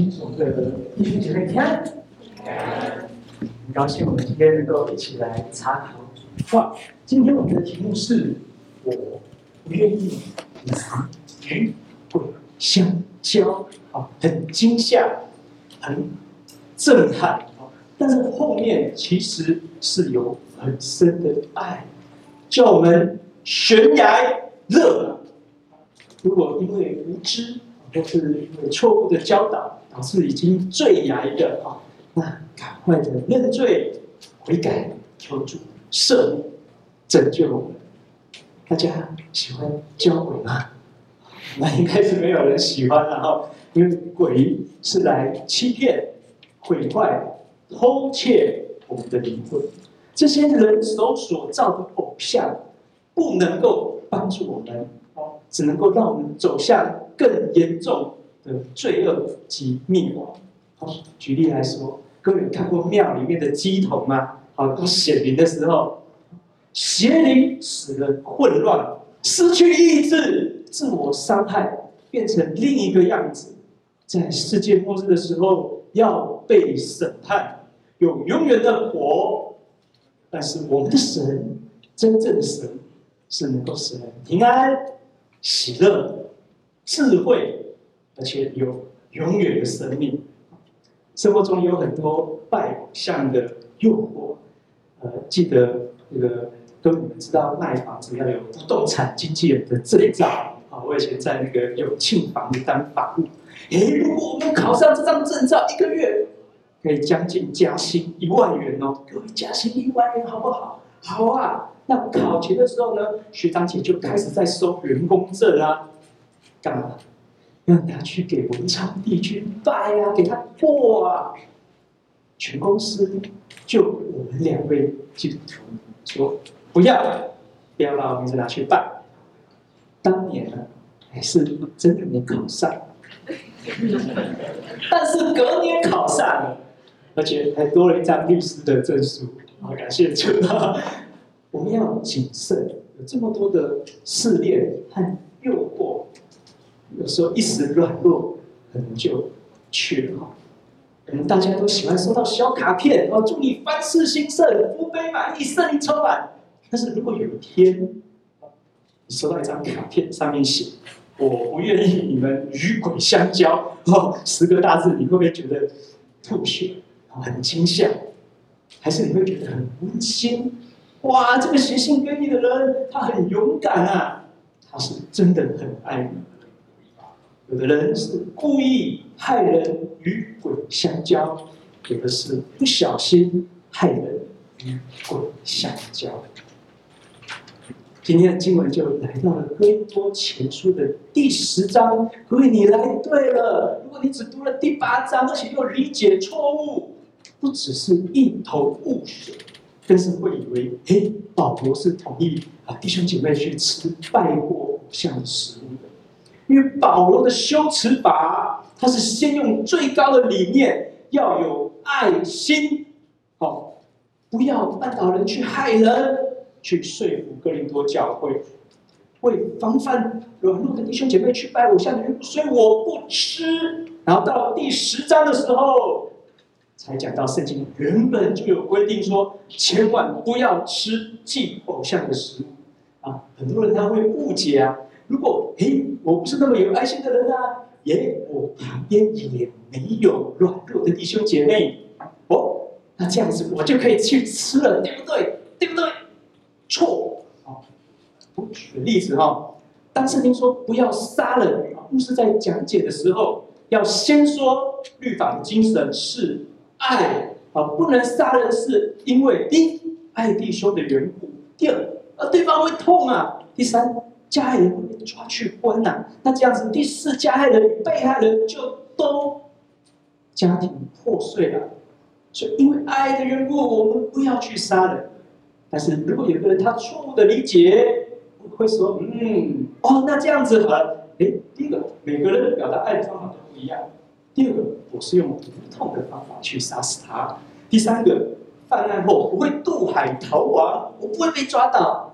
亲手的弟兄姐妹平安。很高兴我们今天能够一起来查考。哇，今天我们的题目是“我不愿意拿鱼鬼香蕉”，啊，很惊吓，很震撼。但是后面其实是有很深的爱，叫我们悬崖勒马。如果因为无知，或是因为错误的教导，导致已经坠崖的啊，那赶快的认罪悔改，求主赦免拯救我们。大家喜欢交鬼吗？那应该是没有人喜欢了哈，因为鬼是来欺骗、毁坏。偷窃我们的灵魂，这些人手所造的偶像，不能够帮助我们哦，只能够让我们走向更严重的罪恶及灭亡。好，举例来说，各位看过庙里面的鸡童吗？好，当显灵的时候，邪灵使人混乱，失去意志，自我伤害，变成另一个样子，在世界末日的时候要被审判。有永远的火，但是我们的神，真正的神，是能够使人平安、喜乐、智慧，而且有永远的生命。生活中有很多拜偶像的诱惑，呃，记得那个，都你们知道卖房子要有不动产经纪人的证照啊。我以前在那个永庆房当法务，诶，如果我们考上这张证照，一个月。可以将近加薪一万元哦，各位加薪一万元好不好？好啊！那考前的时候呢，学长姐就开始在收员工证啊，干嘛？要拿去给文昌帝君拜啊，给他破啊。全公司就我们两位基督徒说不要，不要把我名字拿去拜。当年呢，还是真的没考上，但是隔年考上了。而且还多了一张律师的证书，好，感谢主啊！我们要谨慎，有这么多的试炼和诱惑，有时候一时软弱，可能就去了。可能大家都喜欢收到小卡片，哦，祝你凡事兴盛，福杯满溢，圣灵充满。但是如果有一天，你收到一张卡片，上面写“我不愿意你们与鬼相交”，哦，十个大字，你会不会觉得吐血？很惊吓，还是你会觉得很温馨？哇，这个写信给你的人，他很勇敢啊，他是真的很爱你。有的人是故意害人与鬼相交，有的是不小心害人与鬼相交。今天的经文就来到了哥林多前书的第十章，各位你来对了。如果你只读了第八章，而且又理解错误。不只是一头雾水，更是会以为，哎，保罗是同意啊弟兄姐妹去吃拜过偶像食物的，因为保罗的修辞法，他是先用最高的理念，要有爱心，哦，不要绊倒人去害人，去说服哥林多教会，为防范软弱的弟兄姐妹去拜偶像，所以我不吃。然后到第十章的时候。才讲到圣经原本就有规定说，千万不要吃祭偶像的食物啊！很多人他会误解啊。如果诶，我不是那么有爱心的人啊，耶，我旁边也没有软弱的弟兄姐妹哦，那这样子我就可以去吃了，对不对？对不对？错啊！我举个例子哈，当圣经说不要杀人，牧师在讲解的时候，要先说律法的精神是。爱啊，不能杀人，是因为第一爱弟兄的缘故；第二，啊，对方会痛啊；第三，加害人抓去关呐、那这样子，第四，加害人被害人就都家庭破碎了。所以，因为爱的缘故，我们不要去杀人。但是如果有个人他错误的理解，会说：“嗯，哦，那这样子啊，哎，第一个，每个人表达爱的方法都不一样。”第二个，我是用不同的方法去杀死他。第三个，犯案后不会渡海逃亡，我不会被抓到。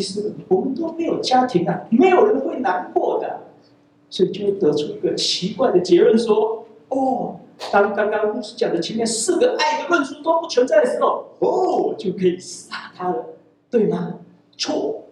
第四个，我们都没有家庭啊，没有人会难过的，所以就会得出一个奇怪的结论说：哦，当刚刚牧师讲的前面四个爱的论述都不存在的时候，哦，就可以杀他了，对吗？错，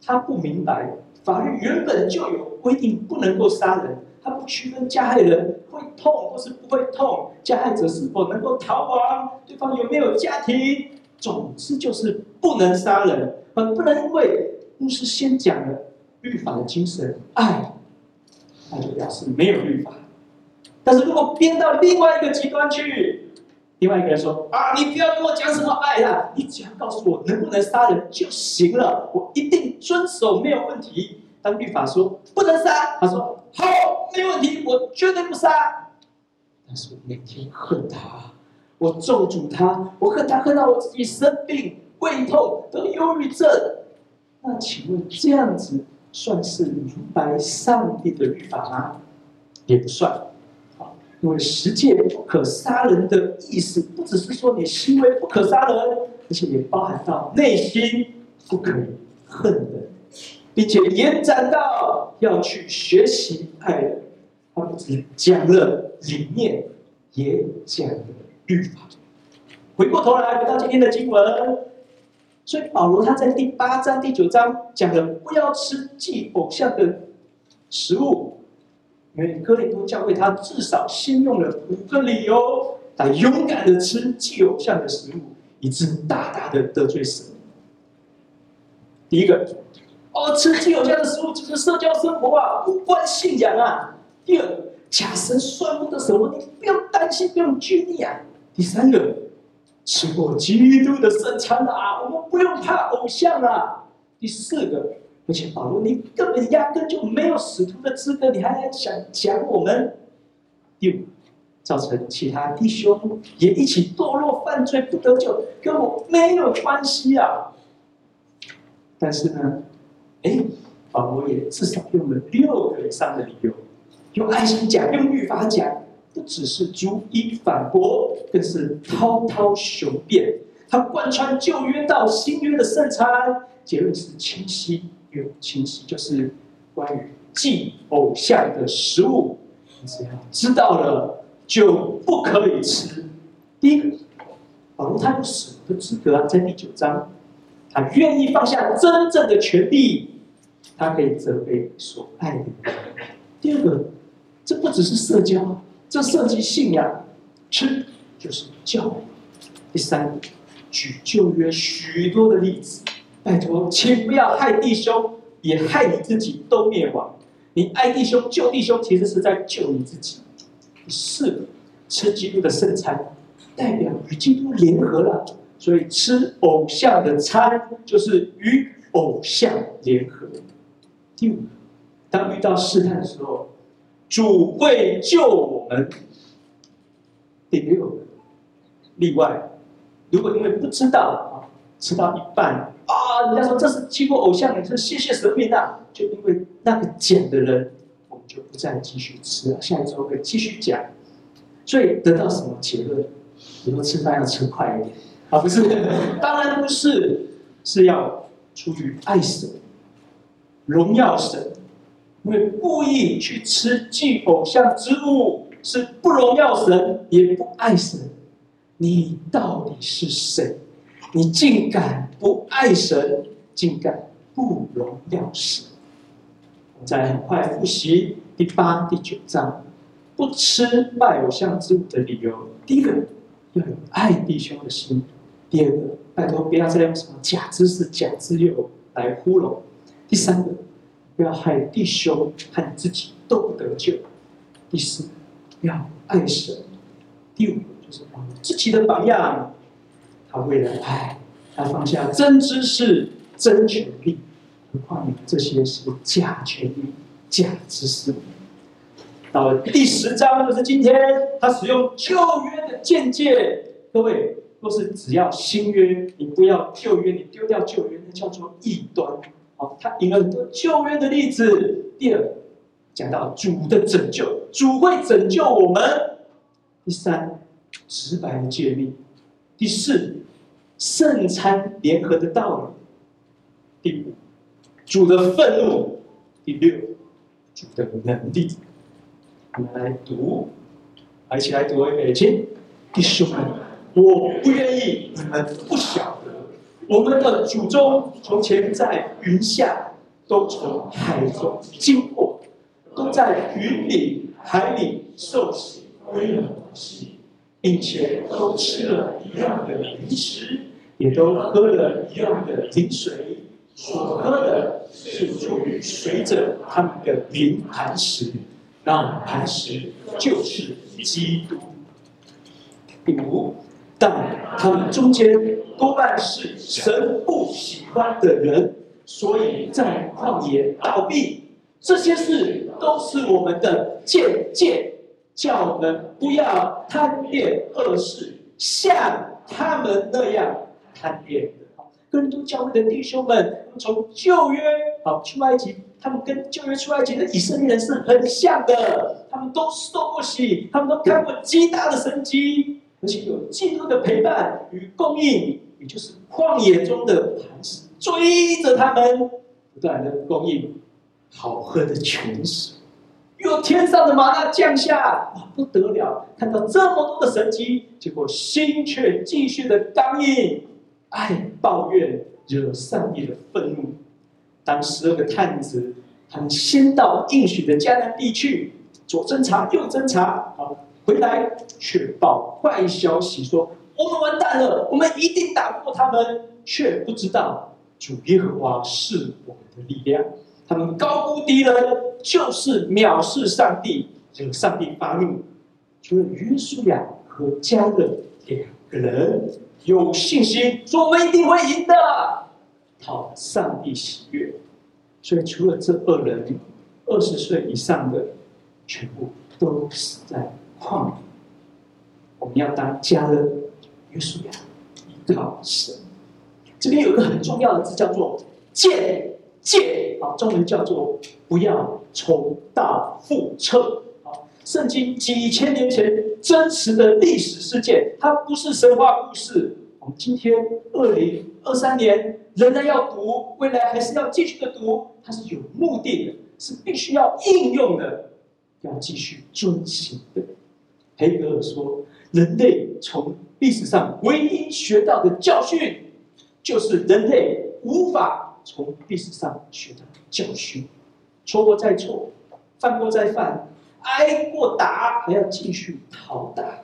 他不明白，法律原本就有规定不能够杀人，他不区分加害人会痛或是不会痛，加害者是否能够逃亡，对方有没有家庭，总之就是不能杀人，们不能因为牧师先讲了律法的精神爱，那就表示没有律法。但是如果编到另外一个极端去，另外一个人说啊，你不要跟我讲什么爱啦，你只要告诉我能不能杀人就行了，我一定遵守，没有问题。当律法说不能杀，他说好，没问题，我绝对不杀。但是我每天恨他，我咒诅他，我恨他恨到我自己生病、胃痛、得忧郁症。那请问这样子算是明白上帝的律法吗？也不算。因为十诫不可杀人的意思，不只是说你行为不可杀人，而且也包含到内心不可以恨人，并且延展到要去学习爱人。他不只讲了理念，也讲了律法。回过头来，回到今天的经文，所以保罗他在第八章、第九章讲了不要吃祭偶像的食物。因为哥林多教会，他至少先用了五个理由来勇敢的吃祭偶像的食物，以致大大的得罪神。第一个，哦，吃祭偶像的食物就是社交生活啊，无关信仰啊。第二，假神算不得什么，你不用担心，不用拘泥啊。第三个，吃过基督的圣餐啊，我们不用怕偶像啊。第四个。而且保罗，你根本压根就没有使徒的资格，你还来想讲我们？第五，造成其他弟兄也一起堕落犯罪不得救，跟我没有关系啊。但是呢，哎，保罗也至少用了六个以上的理由，用爱心讲，用律法讲，不只是逐一反驳，更是滔滔雄辩。他贯穿旧约到新约的圣餐，结论是清晰。又清晰，就是关于祭偶像的食物，知道了就不可以吃。第一个，保罗他有什么的资格啊，在第九章，他愿意放下真正的权利，他可以责备所爱的人。第二个，这不只是社交，这涉及信仰，吃就是教。第三，举旧约许多的例子。拜托，请不要害弟兄，也害你自己，都灭亡。你爱弟兄、救弟兄，其实是在救你自己。第四个，吃基督的圣餐，代表与基督联合了，所以吃偶像的餐，就是与偶像联合。第五，当遇到试探的时候，主会救我们。第六，例外，如果因为不知道啊，吃到一半。啊！人家说这是经过偶像，你说谢谢神明啊！就因为那个捡的人，我们就不再继续吃了。下一周会继续讲，所以得到什么结论？以后吃饭要吃快一点啊！不是，当然不是，是要出于爱神、荣耀神。因为故意去吃祭偶像之物，是不荣耀神，也不爱神。你到底是谁？你竟敢不爱神，竟敢不荣耀神！我们再很快复习第八、第九章，不吃拜偶像之物的理由：第一个，要有爱弟兄的心；第二个，拜托不要再用什么假知识、假自由来糊弄；第三个，不要害弟兄和自己都不得救；第四，要爱神；第五，就是自己的榜样。他为了爱，他放下真知识、真权利，何况你这些是假权利、假知识。到了第十章，就是今天，他使用旧约的见解，各位都是只要新约，你不要旧约，你丢掉旧约，那叫做异端。好，他引了很多旧约的例子。第二，讲到主的拯救，主会拯救我们。第三，直白的诫命。第四，圣餐联合的道理；第五，主的愤怒；第六，主的能力。我们来读一起来读一遍，请弟兄们，我不愿意你们不晓得，我们的祖宗从前在云下，都从海中经过，都在云里海里受洗归了摩西，并且都吃了一样的零食，也都喝了一样的灵水，所喝的是出于随着他们的灵磐石，那磐石就是基督。五，但他们中间多半是神不喜欢的人。所以在旷野倒闭，这些事都是我们的鉴戒，叫我们不要贪恋恶事，像他们那样贪恋的。哥林多教会的弟兄们，从旧约好出埃及，他们跟旧约出埃及的以色列人是很像的，他们都受过洗，他们都看过极大的神迹，而且有基督的陪伴与供应，也就是旷野中的磐石。追着他们，不断的供应好喝的泉水，有天上的玛纳降下，哇，不得了！看到这么多的神迹，结果心却继续的刚硬，爱抱怨，惹上帝的愤怒。当十二个探子他们先到应许的迦南地去，左侦查右侦查，好回来却报坏消息说，我们完蛋了，我们一定打不过他们，却不知道。主耶和华是我们的力量，他们高估敌人，就是藐视上帝，这个上帝发怒。除了约书亚和迦勒两个人有信心，说我们一定会赢的，讨上帝喜悦。所以除了这二人，二十岁以上的全部都死在旷。我们要当迦勒、约书亚，依靠神。这边有一个很重要的字，叫做“鉴戒”，啊，中文叫做“不要重蹈覆辙”。啊，圣经几千年前真实的历史事件，它不是神话故事。我们今天二零二三年仍然要读，未来还是要继续的读，它是有目的的，是必须要应用的，要继续遵行的。黑格尔说，人类从历史上唯一学到的教训。就是人类无法从历史上学到教训，错过再错，犯过再犯，挨过打还要继续讨打。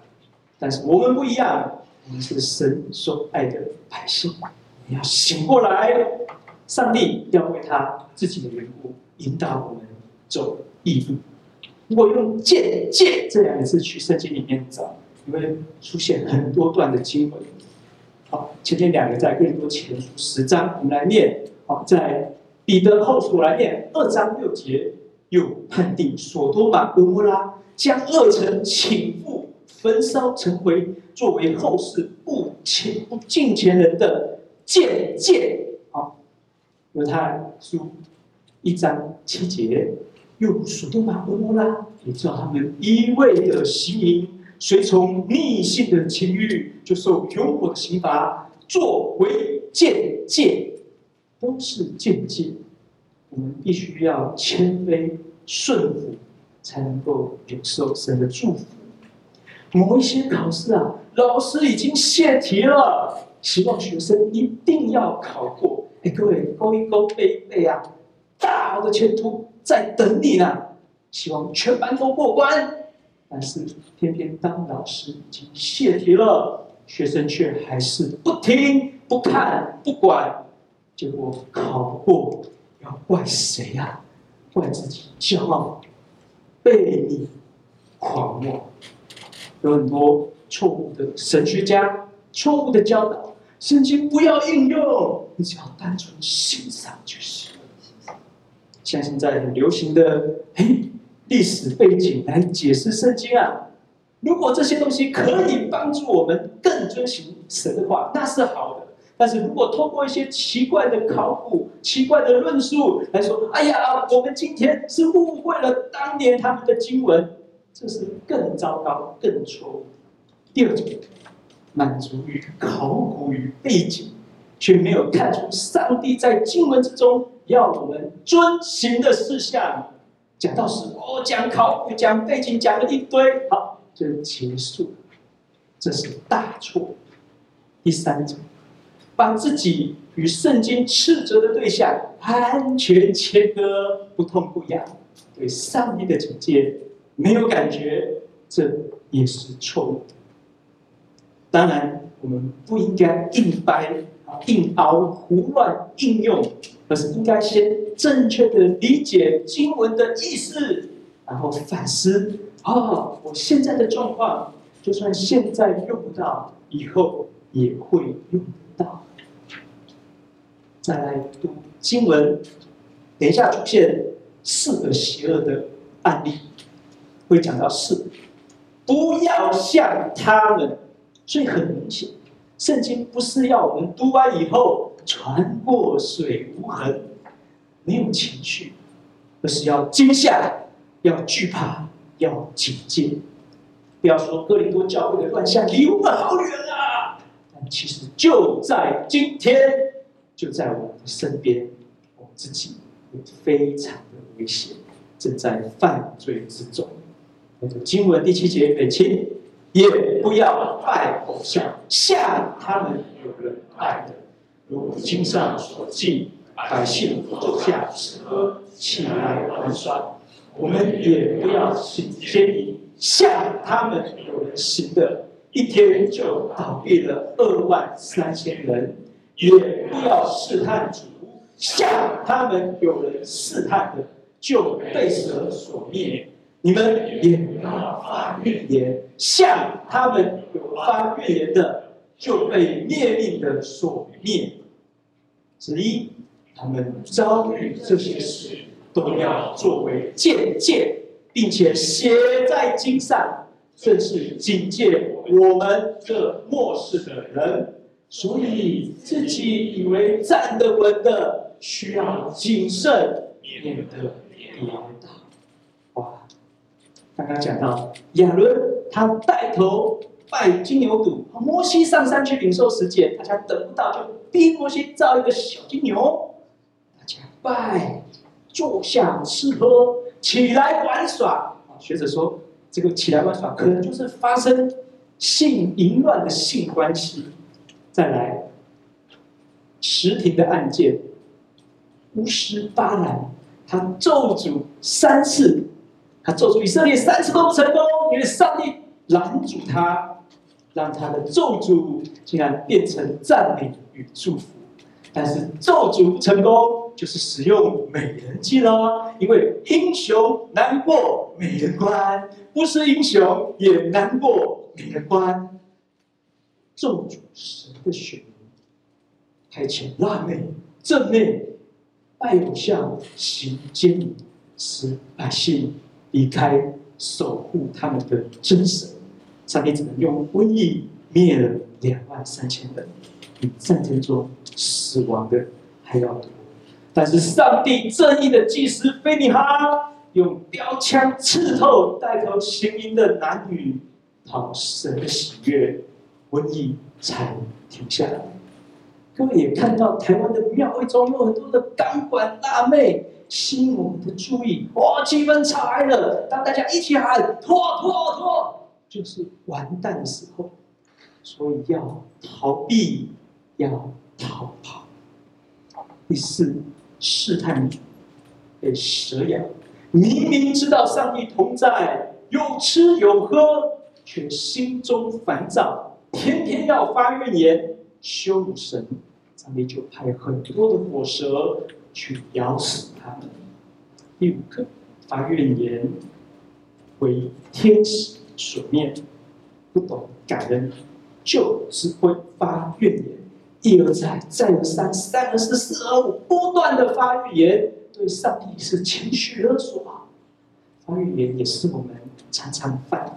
但是我们不一样，我们是神所爱的百姓，你要醒过来。上帝要为他自己的缘故引导我们走义路。如果用“鉴戒”这两个字去圣经里面找，你会出现很多段的经文。好，前面两个在更多前书十章，我们来念。好，在彼得后书来念二章六节，又判定所多玛、蛾摩拉将二城倾覆、焚烧成灰，作为后世不虔不敬前人的鉴戒。好，犹太书一章七节，又所多玛、蛾摩拉，也叫他们一味的行淫。随从逆性的情欲，就受永火的刑罚。作为鉴戒，都是鉴戒。我们必须要谦卑顺服，才能够领受神的祝福。某一些考试啊，老师已经泄题了，希望学生一定要考过。哎，各位勾一勾背一背啊，大好的前途在等你呢。希望全班都过关。但是，偏偏当老师已经泄题了，学生却还是不听、不看、不管，结果考不过，要怪谁呀、啊？怪自己骄傲、被你、狂妄，有很多错误的神学家、错误的教导，圣经不要应用，你只要单纯欣赏就行。像现在很流行的，嘿。历史背景来解释圣经啊！如果这些东西可以帮助我们更遵循神的话，那是好的。但是如果通过一些奇怪的考古、奇怪的论述来说，哎呀，我们今天是误会了当年他们的经文，这是更糟糕、更错误。第二种，满足于考古与背景，却没有看出上帝在经文之中要我们遵行的事项。讲到是，我讲考古，讲背景，讲了一堆。好，就结束，这是大错。第三种，把自己与圣经斥责的对象完全切割，不痛不痒，对上帝的警戒没有感觉，这也是错误的。当然，我们不应该硬掰、硬凹、胡乱应用，而是应该先正确的理解经文的意思，然后反思：哦，我现在的状况，就算现在用不到，以后也会用到。再来读经文，等一下出现四个邪恶的案例，会讲到四，不要像他们。所以很明显，圣经不是要我们读完以后船过水无痕，没有情绪，而是要惊吓、要惧怕、要警戒。不要说哥林多教会的乱象离我们好远啊，但其实就在今天，就在我们的身边，我们自己非常的危险，正在犯罪之中。那个经文第七节，每清。也不要拜偶像，像他们有人拜的，如经上所记，百姓坐下吃喝，起来玩耍。我们也不要行奸淫，像他们有人行的，一天就倒闭了二万三千人。也不要试探主，像他们有人试探的，就被蛇所灭。你们也不要发怨言，像他们有发怨言的，就被灭命的所灭。子一，他们遭遇这些事，都要作为借鉴，并且写在经上，正是警戒我们这末世的人。所以自己以为站得稳的，需要谨慎，免得跌倒。刚刚讲到亚伦，他带头拜金牛犊，摩西上山去领受十诫，大家等不到，就逼摩西造一个小金牛，大家拜，坐下吃喝，起来玩耍。学者说，这个起来玩耍可能就是发生性淫乱的性关系。再来，实庭的案件，乌施巴兰，他咒诅三次。他咒诅以色列三次都不成功，因为上帝拦阻他，让他的咒诅竟然变成赞美与祝福。但是咒诅不成功，就是使用美人计了，因为英雄难过美人关，不是英雄也难过美人关。咒诅神的选民，派遣辣妹、正妹拜偶像、行奸淫，使百姓。离开守护他们的真神，上帝只能用瘟疫灭了两万三千人，比战争中死亡的还要多。但是上帝正义的祭司菲尼哈用标枪刺透带头行淫的男女，讨神的喜悦，瘟疫才停下来。各位也看到台湾的庙会中有很多的钢管辣妹。吸引我们的注意，哇、气氛吵来了。当大家一起喊“拖拖拖”，就是完蛋的时候。所以要逃避，要逃跑。第四，试探你被蛇咬，明明知道上帝同在，有吃有喝，却心中烦躁，天天要发怨言，羞辱神，上帝就派很多的火蛇。去咬死他们。第五个，发怨言，为天使所念，不懂感恩，就只会发怨言，一而再，再而三，三而四，四而五，不断的发怨言，对上帝是情绪勒索啊！发怨言也是我们常常犯的，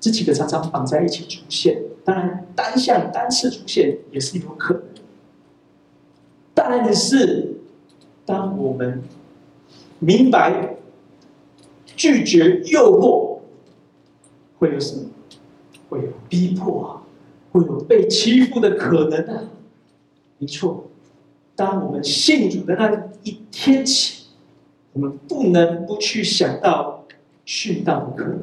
这几个常常绑在一起出现，当然单向单次出现也是有可能，但是。当我们明白拒绝诱惑，会有什么？会有逼迫，会有被欺负的可能啊！没错，当我们信主的那一天起，我们不能不去想到殉道的可能，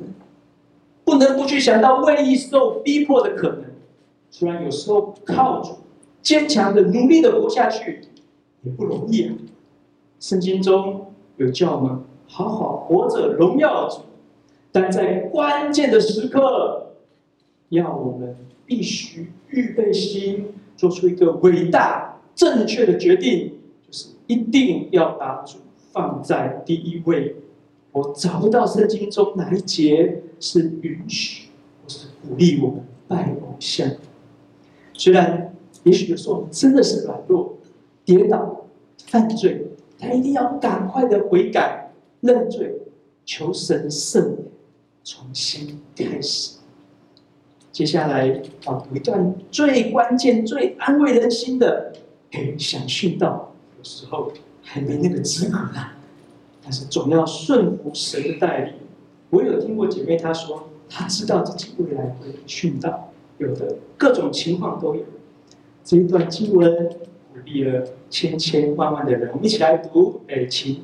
不能不去想到为义受逼迫的可能。虽然有时候靠主坚强的努力的活下去也不容易啊。圣经中有叫我们好好活着荣耀主，但在关键的时刻，要我们必须预备心，做出一个伟大正确的决定，就是一定要把主放在第一位。我找不到圣经中哪一节是允许或是鼓励我们拜偶像。虽然也许有时候我们真的是软弱、跌倒、犯罪，但一定要赶快的悔改、认罪、求神赦免，重新开始。接下来要读一段最关键、最安慰人心的，诶，想训道，有时候还没那个资格呢。但是总要顺服神的带领。我有听过姐妹她说，她知道自己未来会殉道，有的各种情况都有。这一段经文鼓励了千千万万的人，我们一起来读。哎，请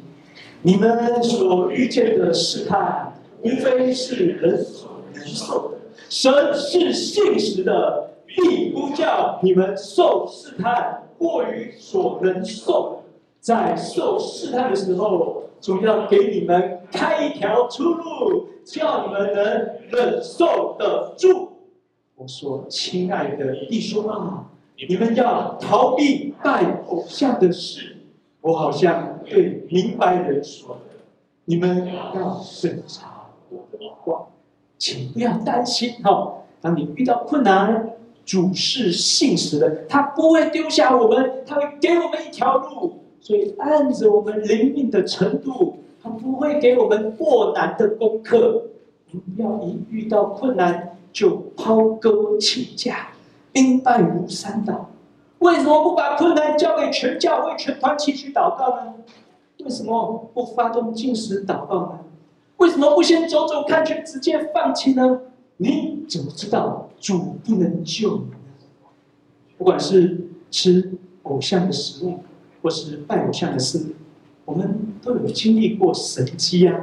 你们所遇见的试探，无非是人所能受的。神是信实的，必不叫你们受试探过于所能受。在受试探的时候，总要给你们开一条出路，叫你们能忍受得住。我说，亲爱的弟兄啊，你们要逃避拜偶像的事。我好像对明白人说的，你们要审查，请不要担心哦。当你遇到困难，主是信实的，他不会丢下我们，他会给我们一条路。所以按着我们灵敏的程度，他不会给我们过难的功课。不要一遇到困难就抛钩请假，兵败如山倒。为什么不把困难交给全教会、全团体去祷告呢？为什么不发动禁食祷告呢？为什么不先走走看，却直接放弃呢？你怎么知道主不能救你呢？不管是吃偶像的食物。或是拜偶像的事，我们都有经历过神迹啊！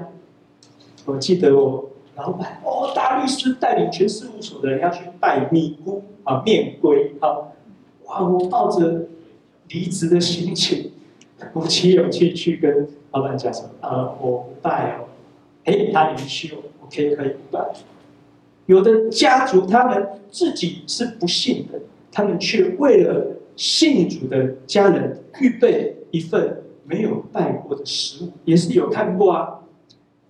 我记得我老板哦，大律师带领全事务所的人要去拜米姑啊，面龟啊，哇！我抱着离职的心情，鼓起勇气去跟老板讲说：“呃，我拜哦。”哎，他允许我，OK，可以不拜。有的家族他们自己是不信的，他们却为了。信主的家人预备一份没有拜过的食物，也是有看过啊。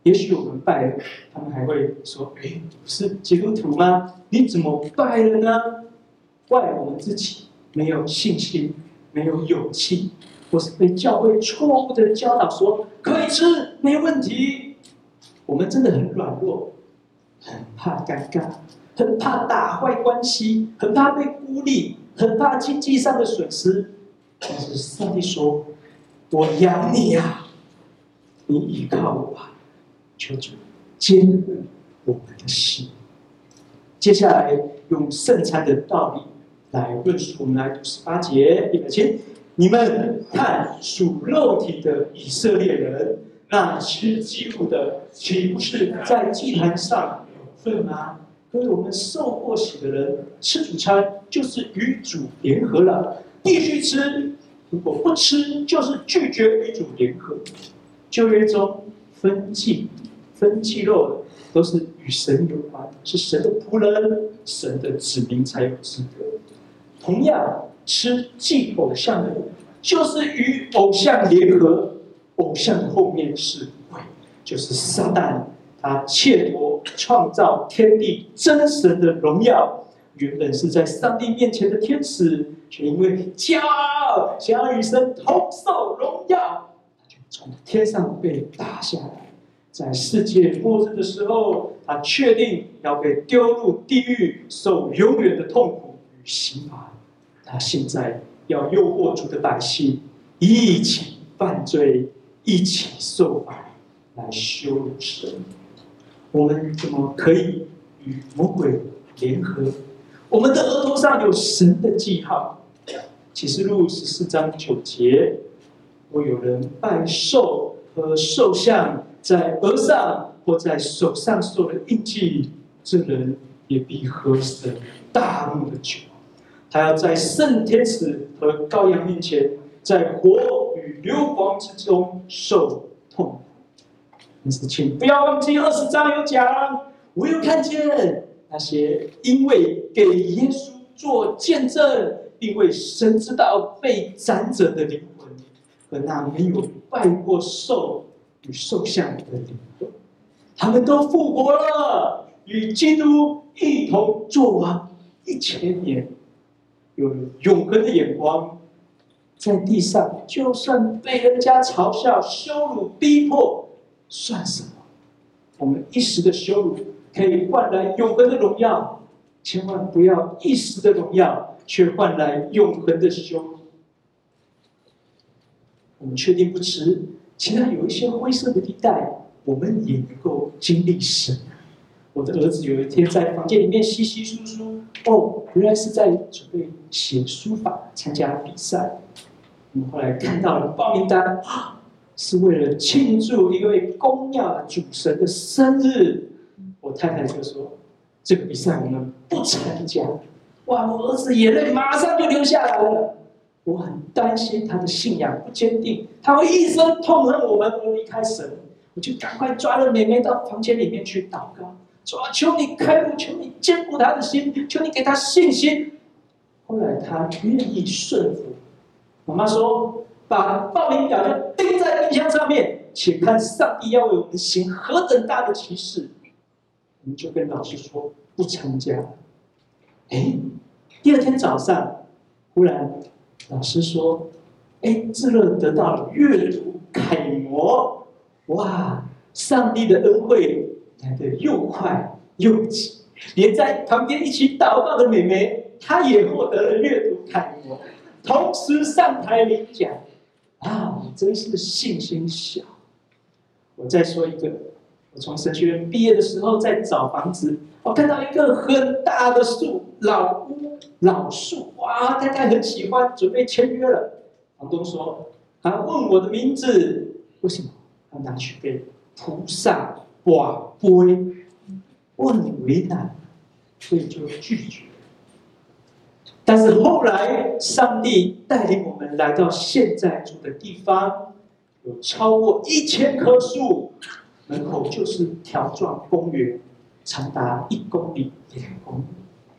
也许我们拜了，他们还会说：“哎，是基督徒吗？你怎么拜了呢？”怪我们自己没有信心，没有勇气，或是被教会错误的教导说可以吃，没问题。我们真的很软弱，很怕尴尬，很怕打坏关系，很怕被孤立。很怕经济上的损失，但是上帝说：“我养你呀、啊，你依靠我吧。”求主坚固我们的心。接下来用圣餐的道理来论述，我们来读十八节，预备起。你们看属肉体的以色列人，那吃祭物的，岂不是在祭坛上有份吗？所以我们受过洗的人吃主餐，就是与主联合了，必须吃。如果不吃，就是拒绝与主联合。旧约中分祭、分祭肉，都是与神有关，是神的仆人、神的子民才有资格。同样，吃祭偶像的，就是与偶像联合。偶像后面是鬼，就是撒旦。他窃夺创造天地真神的荣耀，原本是在上帝面前的天使，却因为骄傲，想要与神同受荣耀，他就从天上被打下来。在世界末日的时候，他确定要被丢入地狱，受永远的痛苦与刑罚。他现在要诱惑主的百姓一起犯罪，一起受罚，来羞辱神。我们怎么可以与魔鬼联合？我们的额头上有神的记号。启示录十四章九节，若有人拜兽和兽像，在额上或在手上受了印记，这人也必喝神大怒的酒。他要在圣天使和羔羊面前，在火与硫磺之中受痛苦。但是，请不要忘记二十章有讲，我又看见那些因为给耶稣做见证，并为神之道被斩者的灵魂，和那没有拜过兽与兽像的灵魂，他们都复活了，与基督一同做完一千年。有永恒的眼光，在地上，就算被人家嘲笑、羞辱、逼迫，算什么？我们一时的羞辱可以换来永恒的荣耀，千万不要一时的荣耀却换来永恒的羞辱。我们确定不迟，其他有一些灰色的地带，我们也能够经历神。我的儿子有一天在房间里面稀稀疏疏，哦，原来是在准备写书法参加比赛。我们后来看到了报名单，是为了庆祝一位公庙的主神的生日。我太太就说：“这个比赛我们不参加。”哇，我儿子眼泪马上就流下来了。我很担心他的信仰不坚定，他会一生痛恨我们而离开神。我就赶快抓了妹妹到房间里面去祷告。说：“求你开路，求你坚固他的心，求你给他信心。”后来他愿意顺服。妈妈说：“把报名表就钉在冰箱上面，且看上帝要为我们行何等大的奇事。”我们就跟老师说不参加。哎，第二天早上，忽然老师说：“哎，志乐得到了阅读楷模，哇！上帝的恩惠。”来的又快又急，连在旁边一起祷告的美眉，她也获得了阅读楷模，同时上台领奖。啊，真是信心小。我再说一个，我从神学院毕业的时候，在找房子，我看到一个很大的树，老屋老树，哇，太太很喜欢，准备签约了。房东说，他问我的名字，为什么？他拿去给菩萨。哇，不会，我很为难，所以就拒绝。但是后来，上帝带领我们来到现在住的地方，有超过一千棵树，门口就是条状公园，长达一公里、两公里，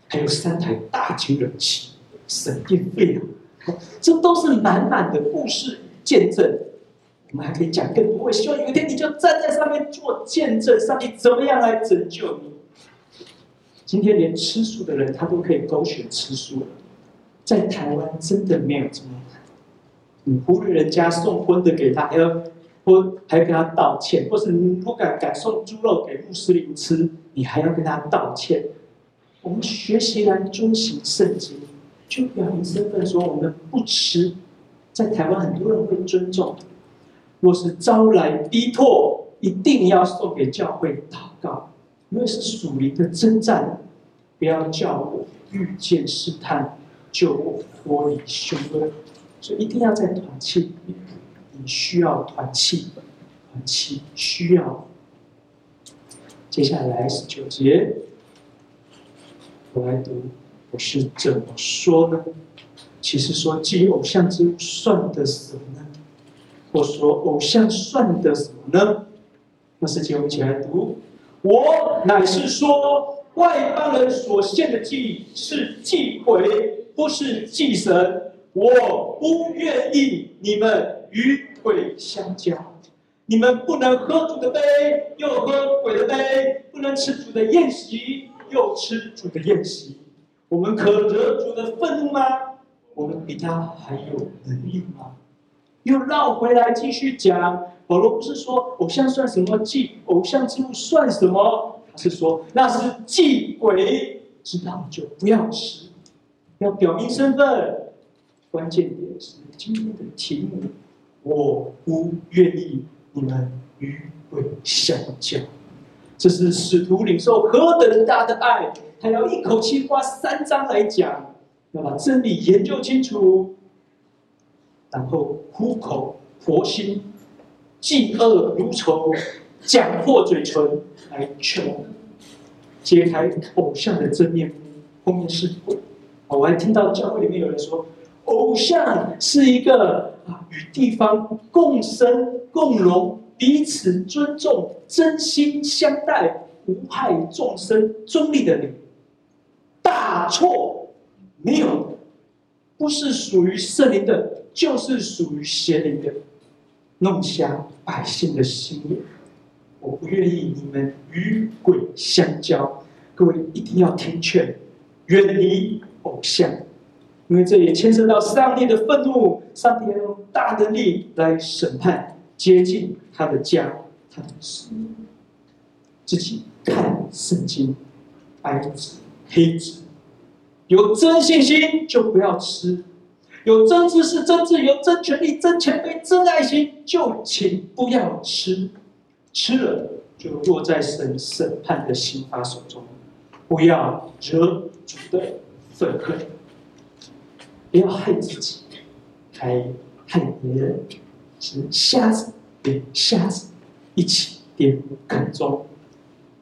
还有三台大型冷气，省电费啊！这都是满满的故事见证。我们还可以讲更多。我希望有一天你就站在上面做见证，上帝怎么样来拯救你。今天连吃素的人他都可以勾选吃素了，在台湾真的没有这么难。你忽略人家送荤的给他，还要或还要跟他道歉，或是你不敢敢送猪肉给穆斯林吃，你还要跟他道歉。我们学习来遵循圣经，就表明身份，说我们不吃。在台湾很多人会尊重。若是招来逼迫，一定要送给教会祷告，因为是属灵的征战，不要叫我遇见试探，救我脱离凶恶，所以一定要在团契里面，你需要团契，团契需要。接下来十九节，我来读，我是怎么说呢？其实说祭偶像之物算的什么呢？我说偶像算的什么呢？那是请我们一起来读。我乃是说，外邦人所献的祭是祭鬼，不是祭神。我不愿意你们与鬼相交。你们不能喝主的杯，又喝鬼的杯；不能吃主的宴席，又吃主的宴席。我们可得主的愤怒吗？我们比他还有能力吗？又绕回来继续讲，保罗不是说偶像算什么祭，偶像之物算什么？他是说那是祭鬼，知道就不要吃，要表明身份。关键点是今天的题目，我不愿意你们与鬼相交。这是使徒领受何等大的爱，他要一口气花三章来讲，要把真理研究清楚。然后苦口婆心，嫉恶如仇，讲破嘴唇来劝。揭开偶像的真面目，后面是鬼。我还听到教会里面有人说，偶像是一个啊，与地方共生共荣、彼此尊重、真心相待、无害众生、中立的灵。大错，没有，不是属于圣灵的，就是属于邪灵的，弄瞎百姓的心眼。我不愿意你们与鬼相交，各位一定要听劝，远离偶像，因为这也牵涉到上帝的愤怒。上帝要用大的力来审判，接近他的家，他的子。自己看圣经，白纸黑字，有真信心就不要吃，有真知识、真智、有真权利、真谦卑、真爱心，就请不要吃。吃了就落在神审判的刑罚手中，不要惹主的愤恨，不要害自己，还害别人，是瞎子连瞎子一起玷污坑中，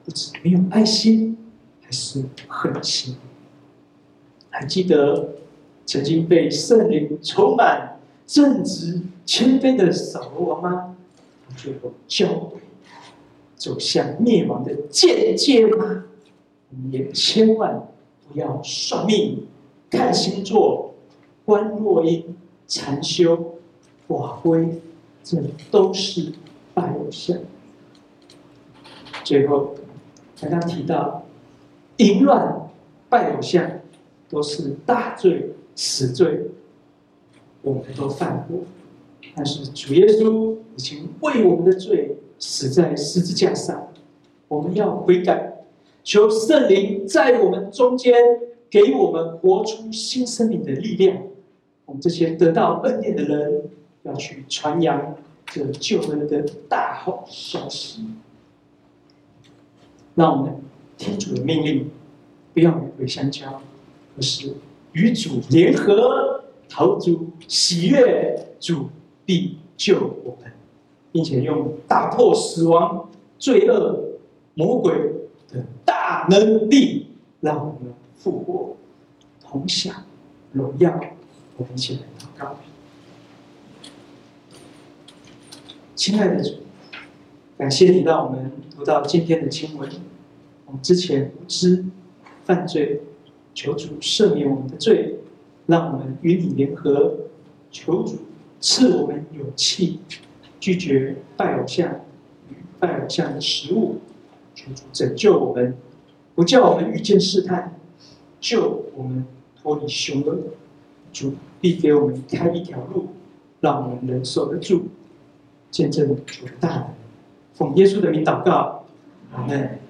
不知没有爱心，还是狠心。还记得曾经被圣灵充满、正直、谦卑的扫罗王吗？最后教会。走向灭亡的境界吗？我们也千万要算命、看星座、观落阴、禅修、瓦灰，这都是拜偶像。最后，刚刚提到淫乱、拜偶像都是大罪、死罪，我们都犯过，但是主耶稣已经为我们的罪。死在十字架上，我们要悔改，求圣灵在我们中间给我们活出新生命的力量。我们这些得到恩典的人，要去传扬这救恩的大好消息。让我们听主的命令，不要与鬼相交，而是与主联合，投主喜悦，主必救我们。并且用打破死亡、罪恶、魔鬼的大能力，让我们复活，同享荣耀。我们一起来祷告。亲爱的主，感谢你让我们读到今天的经文。我们之前无知犯罪，求主赦免我们的罪，让我们与你联合。求主赐我们勇气。拒绝拜偶像与拜偶像的食物，求主拯救我们，不叫我们遇见试探，救我们脱离凶恶。主必给我们开一条路，让我们能守得住，见证主的大能。奉耶稣的名祷告，阿门。